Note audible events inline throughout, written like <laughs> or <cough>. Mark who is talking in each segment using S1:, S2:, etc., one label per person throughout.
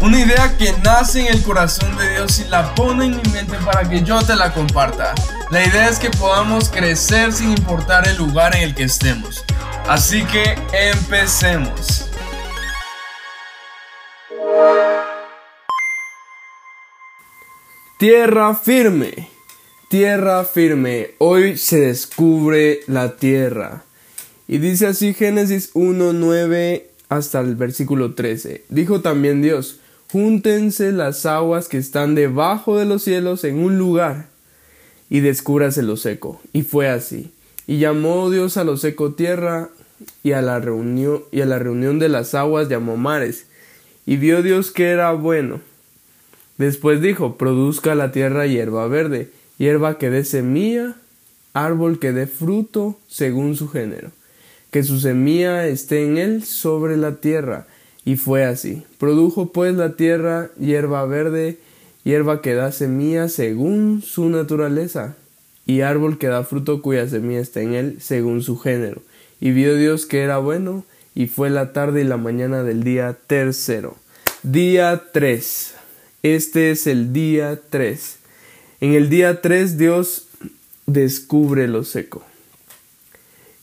S1: Una idea que nace en el corazón de Dios y la pone en mi mente para que yo te la comparta. La idea es que podamos crecer sin importar el lugar en el que estemos. Así que empecemos. Tierra firme. Tierra firme. Hoy se descubre la tierra. Y dice así Génesis 1, 9 hasta el versículo 13. Dijo también Dios, júntense las aguas que están debajo de los cielos en un lugar y descúbrase lo seco. Y fue así. Y llamó Dios a lo seco tierra y a la reunión y a la reunión de las aguas llamó mares. Y vio Dios que era bueno. Después dijo, produzca la tierra hierba verde, hierba que dé semilla, árbol que dé fruto según su género, que su semilla esté en él sobre la tierra. Y fue así. Produjo pues la tierra hierba verde, hierba que da semilla según su naturaleza, y árbol que da fruto cuya semilla está en él según su género. Y vio Dios que era bueno, y fue la tarde y la mañana del día tercero. Día 3. Este es el día 3. En el día 3 Dios descubre lo seco.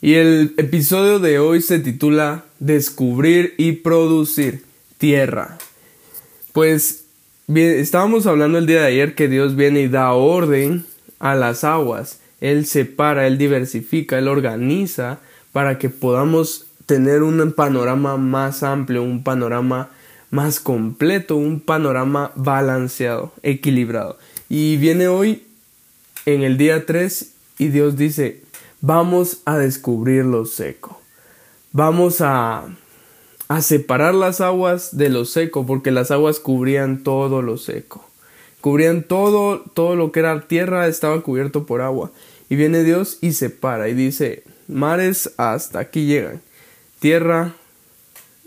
S1: Y el episodio de hoy se titula Descubrir y producir tierra. Pues bien, estábamos hablando el día de ayer que Dios viene y da orden a las aguas. Él separa, Él diversifica, Él organiza para que podamos tener un panorama más amplio, un panorama más completo, un panorama balanceado, equilibrado. Y viene hoy en el día 3 y Dios dice, vamos a descubrir lo seco. Vamos a, a separar las aguas de lo seco, porque las aguas cubrían todo lo seco. Cubrían todo, todo lo que era tierra estaba cubierto por agua. Y viene Dios y separa y dice, mares hasta aquí llegan. Tierra,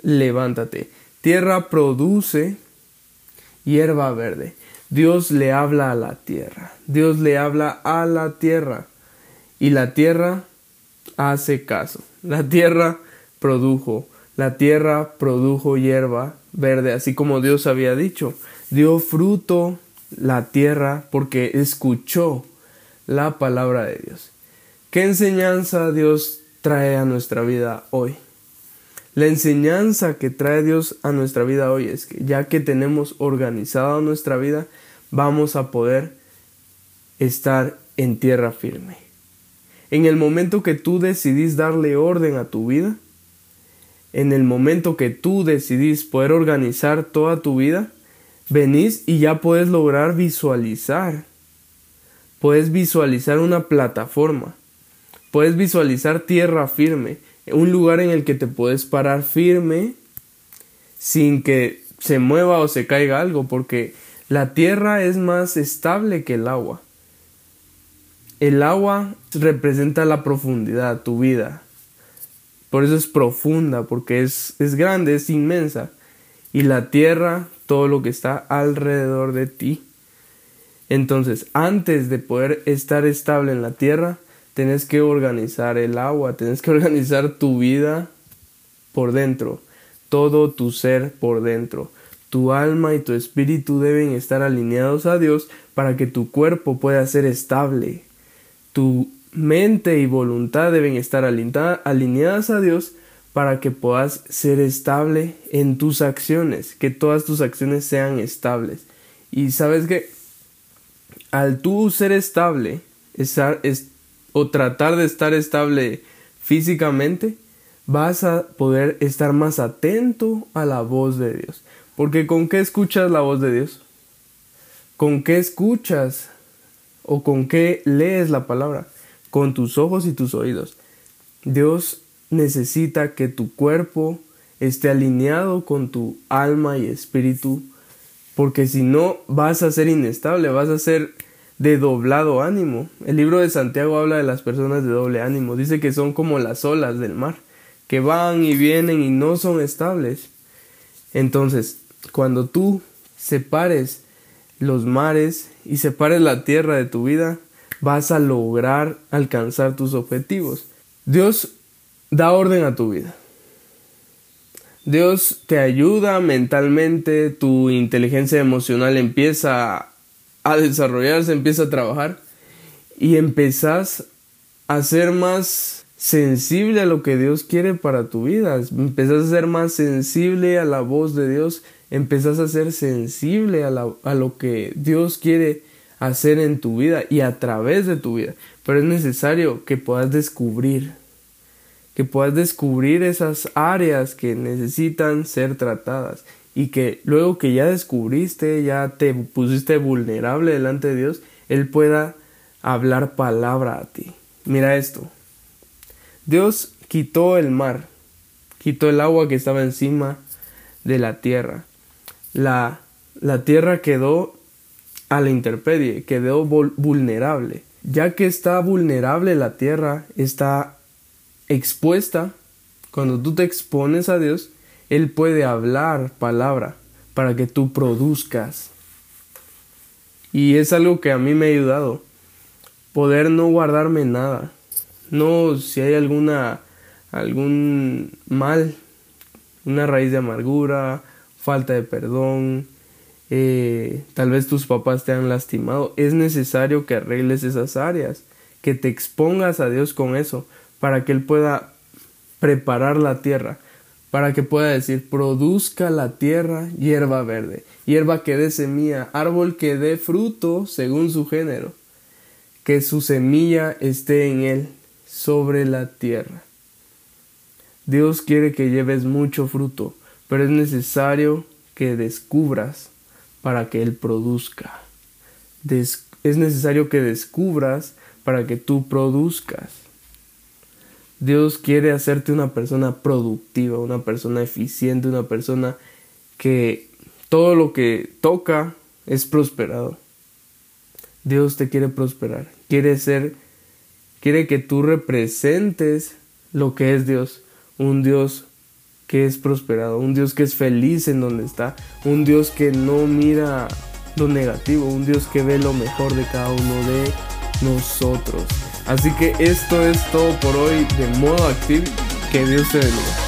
S1: levántate. Tierra produce hierba verde. Dios le habla a la tierra. Dios le habla a la tierra. Y la tierra hace caso. La tierra produjo. La tierra produjo hierba verde, así como Dios había dicho. Dio fruto la tierra porque escuchó la palabra de Dios. ¿Qué enseñanza Dios trae a nuestra vida hoy? La enseñanza que trae Dios a nuestra vida hoy es que ya que tenemos organizada nuestra vida, vamos a poder estar en tierra firme. En el momento que tú decidís darle orden a tu vida, en el momento que tú decidís poder organizar toda tu vida, venís y ya puedes lograr visualizar. Puedes visualizar una plataforma. Puedes visualizar tierra firme un lugar en el que te puedes parar firme sin que se mueva o se caiga algo, porque la tierra es más estable que el agua. El agua representa la profundidad, tu vida. Por eso es profunda, porque es, es grande, es inmensa. Y la tierra, todo lo que está alrededor de ti. Entonces, antes de poder estar estable en la tierra, Tienes que organizar el agua, tienes que <laughs> organizar tu vida por dentro, todo tu ser por dentro. Tu alma y tu espíritu deben estar alineados a Dios para que tu cuerpo pueda ser estable. Tu mente y voluntad deben estar alineadas a Dios para que puedas ser estable en tus acciones, que todas tus acciones sean estables. Y sabes que al tú ser estable, estar, o tratar de estar estable físicamente, vas a poder estar más atento a la voz de Dios. Porque ¿con qué escuchas la voz de Dios? ¿Con qué escuchas o con qué lees la palabra? Con tus ojos y tus oídos. Dios necesita que tu cuerpo esté alineado con tu alma y espíritu, porque si no vas a ser inestable, vas a ser de doblado ánimo. El libro de Santiago habla de las personas de doble ánimo. Dice que son como las olas del mar, que van y vienen y no son estables. Entonces, cuando tú separes los mares y separes la tierra de tu vida, vas a lograr alcanzar tus objetivos. Dios da orden a tu vida. Dios te ayuda mentalmente, tu inteligencia emocional empieza a desarrollarse, empieza a trabajar y empezás a ser más sensible a lo que Dios quiere para tu vida, empezás a ser más sensible a la voz de Dios, empezás a ser sensible a, a lo que Dios quiere hacer en tu vida y a través de tu vida. Pero es necesario que puedas descubrir que puedas descubrir esas áreas que necesitan ser tratadas y que luego que ya descubriste, ya te pusiste vulnerable delante de Dios, Él pueda hablar palabra a ti. Mira esto. Dios quitó el mar, quitó el agua que estaba encima de la tierra. La, la tierra quedó a la interpedie, quedó vulnerable. Ya que está vulnerable la tierra, está expuesta, cuando tú te expones a Dios, Él puede hablar palabra para que tú produzcas. Y es algo que a mí me ha ayudado. Poder no guardarme nada. No si hay alguna algún mal, una raíz de amargura, falta de perdón, eh, tal vez tus papás te han lastimado, es necesario que arregles esas áreas, que te expongas a Dios con eso, para que Él pueda preparar la tierra, para que pueda decir, produzca la tierra hierba verde, hierba que dé semilla, árbol que dé fruto según su género, que su semilla esté en Él, sobre la tierra. Dios quiere que lleves mucho fruto, pero es necesario que descubras para que Él produzca. es necesario que descubras para que tú produzcas. Dios quiere hacerte una persona productiva, una persona eficiente, una persona que todo lo que toca es prosperado. Dios te quiere prosperar, quiere ser, quiere que tú representes lo que es Dios, un Dios que es prosperado, un Dios que es feliz en donde está, un Dios que no mira lo negativo, un Dios que ve lo mejor de cada uno de nosotros. Así que esto es todo por hoy de modo activo. Que Dios te bendiga.